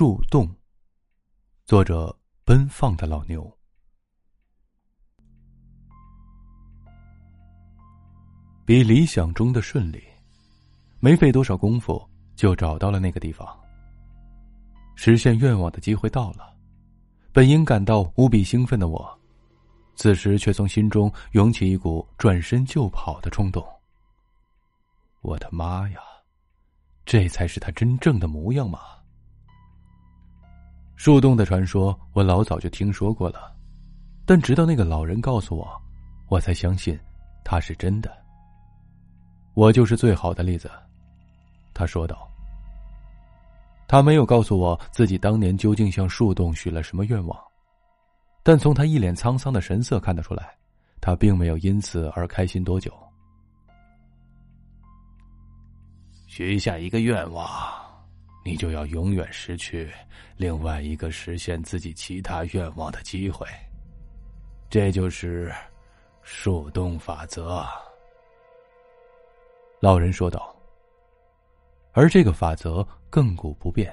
树洞。作者：奔放的老牛。比理想中的顺利，没费多少功夫就找到了那个地方。实现愿望的机会到了，本应感到无比兴奋的我，此时却从心中涌起一股转身就跑的冲动。我的妈呀，这才是他真正的模样吗？树洞的传说我老早就听说过了，但直到那个老人告诉我，我才相信他是真的。我就是最好的例子，他说道。他没有告诉我自己当年究竟向树洞许了什么愿望，但从他一脸沧桑的神色看得出来，他并没有因此而开心多久。许下一个愿望，你就要永远失去另外一个实现自己其他愿望的机会。这就是树洞法则。老人说道。而这个法则亘古不变。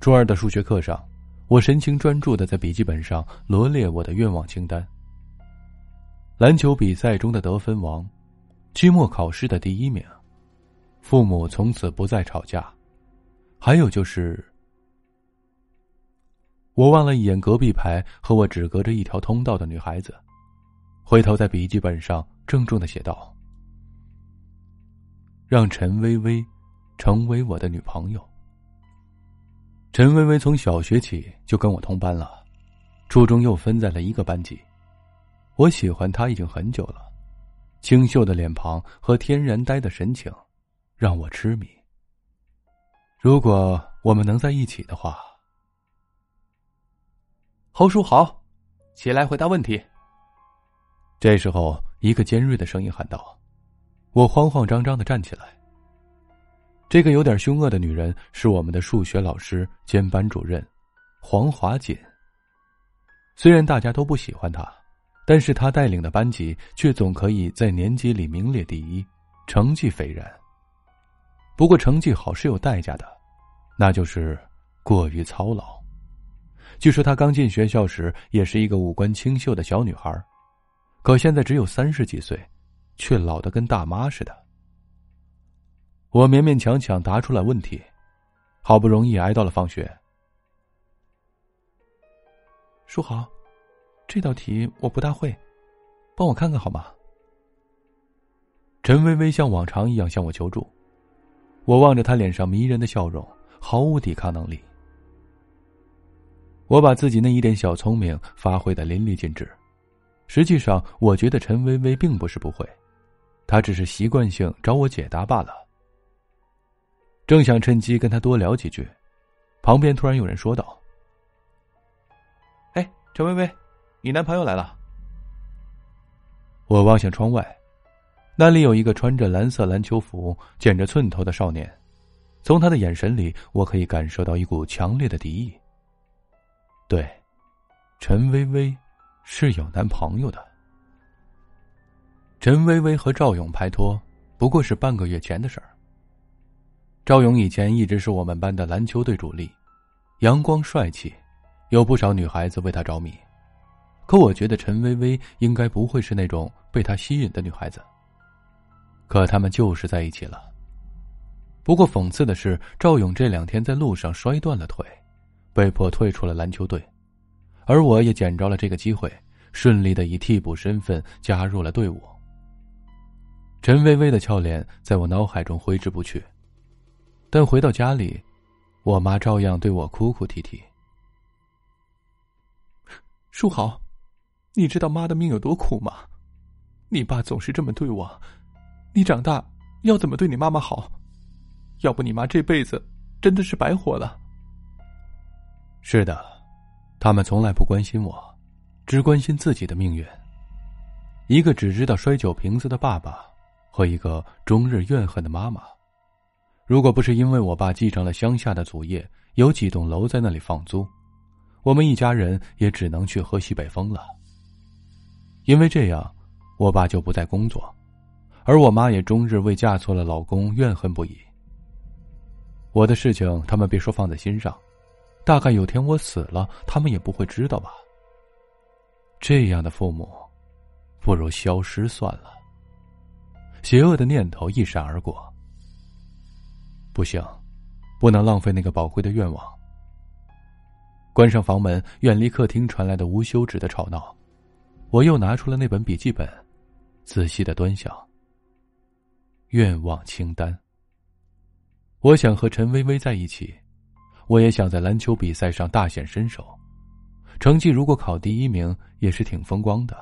初二的数学课上，我神情专注的在笔记本上罗列我的愿望清单：篮球比赛中的得分王，期末考试的第一名，父母从此不再吵架，还有就是……我望了一眼隔壁排和我只隔着一条通道的女孩子，回头在笔记本上郑重的写道。让陈薇薇成为我的女朋友。陈薇薇从小学起就跟我同班了，初中又分在了一个班级。我喜欢她已经很久了，清秀的脸庞和天然呆的神情，让我痴迷。如果我们能在一起的话，侯叔好，起来回答问题。这时候，一个尖锐的声音喊道。我慌慌张张的站起来。这个有点凶恶的女人是我们的数学老师兼班主任，黄华锦。虽然大家都不喜欢她，但是她带领的班级却总可以在年级里名列第一，成绩斐然。不过成绩好是有代价的，那就是过于操劳。据说她刚进学校时也是一个五官清秀的小女孩，可现在只有三十几岁。却老得跟大妈似的。我勉勉强强答出了问题，好不容易挨到了放学。书豪，这道题我不大会，帮我看看好吗？陈薇薇像往常一样向我求助，我望着他脸上迷人的笑容，毫无抵抗能力。我把自己那一点小聪明发挥的淋漓尽致，实际上我觉得陈薇薇并不是不会。她只是习惯性找我解答罢了。正想趁机跟他多聊几句，旁边突然有人说道：“哎，陈薇薇，你男朋友来了。”我望向窗外，那里有一个穿着蓝色篮球服、剪着寸头的少年，从他的眼神里，我可以感受到一股强烈的敌意。对，陈薇薇是有男朋友的。陈薇薇和赵勇拍拖，不过是半个月前的事儿。赵勇以前一直是我们班的篮球队主力，阳光帅气，有不少女孩子为他着迷。可我觉得陈薇薇应该不会是那种被他吸引的女孩子。可他们就是在一起了。不过讽刺的是，赵勇这两天在路上摔断了腿，被迫退出了篮球队，而我也捡着了这个机会，顺利的以替补身份加入了队伍。陈薇薇的俏脸在我脑海中挥之不去，但回到家里，我妈照样对我哭哭啼啼。书豪，你知道妈的命有多苦吗？你爸总是这么对我，你长大要怎么对你妈妈好？要不你妈这辈子真的是白活了。是的，他们从来不关心我，只关心自己的命运。一个只知道摔酒瓶子的爸爸。和一个终日怨恨的妈妈，如果不是因为我爸继承了乡下的祖业，有几栋楼在那里放租，我们一家人也只能去喝西北风了。因为这样，我爸就不再工作，而我妈也终日为嫁错了老公怨恨不已。我的事情他们别说放在心上，大概有天我死了，他们也不会知道吧。这样的父母，不如消失算了。邪恶的念头一闪而过。不行，不能浪费那个宝贵的愿望。关上房门，远离客厅传来的无休止的吵闹，我又拿出了那本笔记本，仔细的端详。愿望清单。我想和陈薇薇在一起，我也想在篮球比赛上大显身手，成绩如果考第一名也是挺风光的。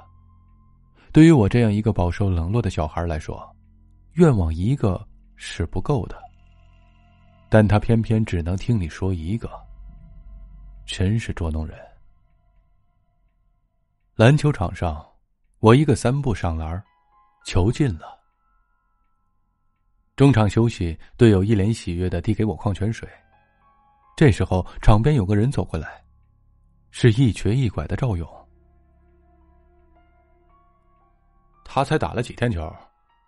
对于我这样一个饱受冷落的小孩来说，愿望一个是不够的。但他偏偏只能听你说一个，真是捉弄人。篮球场上，我一个三步上篮，球进了。中场休息，队友一脸喜悦的递给我矿泉水。这时候，场边有个人走过来，是一瘸一拐的赵勇。他才打了几天球，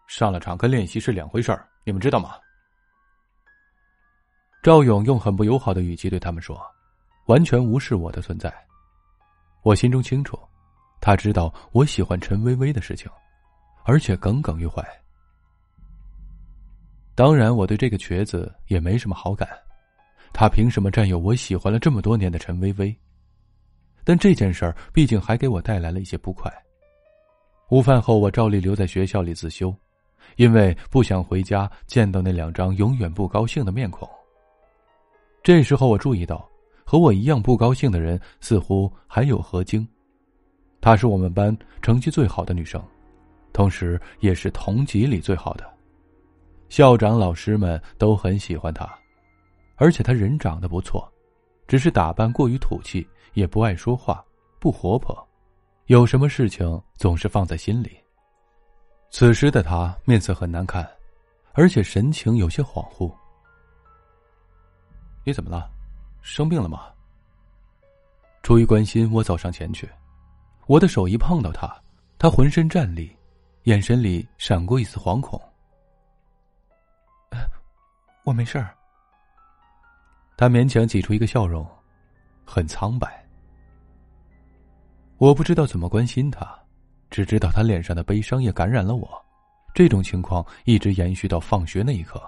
上了场跟练习是两回事儿，你们知道吗？赵勇用很不友好的语气对他们说，完全无视我的存在。我心中清楚，他知道我喜欢陈薇薇的事情，而且耿耿于怀。当然，我对这个瘸子也没什么好感，他凭什么占有我喜欢了这么多年的陈薇薇？但这件事儿毕竟还给我带来了一些不快。午饭后，我照例留在学校里自修，因为不想回家见到那两张永远不高兴的面孔。这时候，我注意到和我一样不高兴的人似乎还有何晶，她是我们班成绩最好的女生，同时也是同级里最好的。校长、老师们都很喜欢他，而且他人长得不错，只是打扮过于土气，也不爱说话，不活泼，有什么事情总是放在心里。此时的他面色很难看，而且神情有些恍惚。你怎么了？生病了吗？出于关心，我走上前去，我的手一碰到他，他浑身战栗，眼神里闪过一丝惶恐。我没事儿。他勉强挤出一个笑容，很苍白。我不知道怎么关心他，只知道他脸上的悲伤也感染了我。这种情况一直延续到放学那一刻，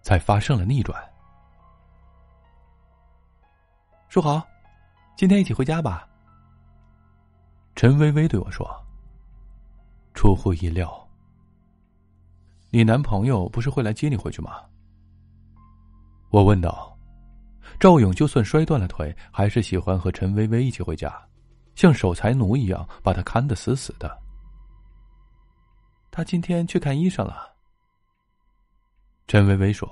才发生了逆转。书豪，今天一起回家吧。陈薇薇对我说。出乎意料，你男朋友不是会来接你回去吗？我问道：“赵勇就算摔断了腿，还是喜欢和陈薇薇一起回家，像守财奴一样把她看得死死的。”他今天去看医生了。陈薇薇说：“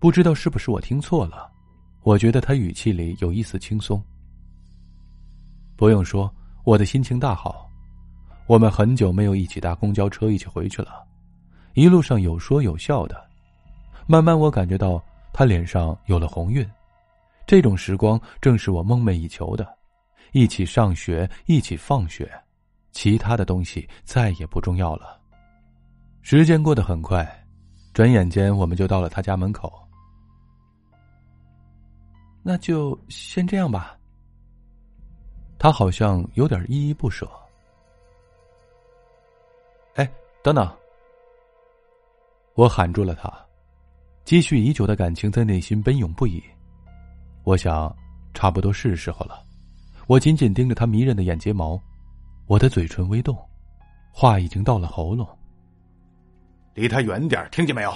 不知道是不是我听错了，我觉得他语气里有一丝轻松。”不用说，我的心情大好。我们很久没有一起搭公交车一起回去了，一路上有说有笑的。慢慢，我感觉到他脸上有了红晕，这种时光正是我梦寐以求的，一起上学，一起放学，其他的东西再也不重要了。时间过得很快，转眼间我们就到了他家门口。那就先这样吧。他好像有点依依不舍。哎，等等！我喊住了他。积蓄已久的感情在内心奔涌不已，我想，差不多是时候了。我紧紧盯着他迷人的眼睫毛，我的嘴唇微动，话已经到了喉咙。离他远点，听见没有？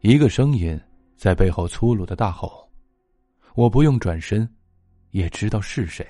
一个声音在背后粗鲁的大吼，我不用转身，也知道是谁。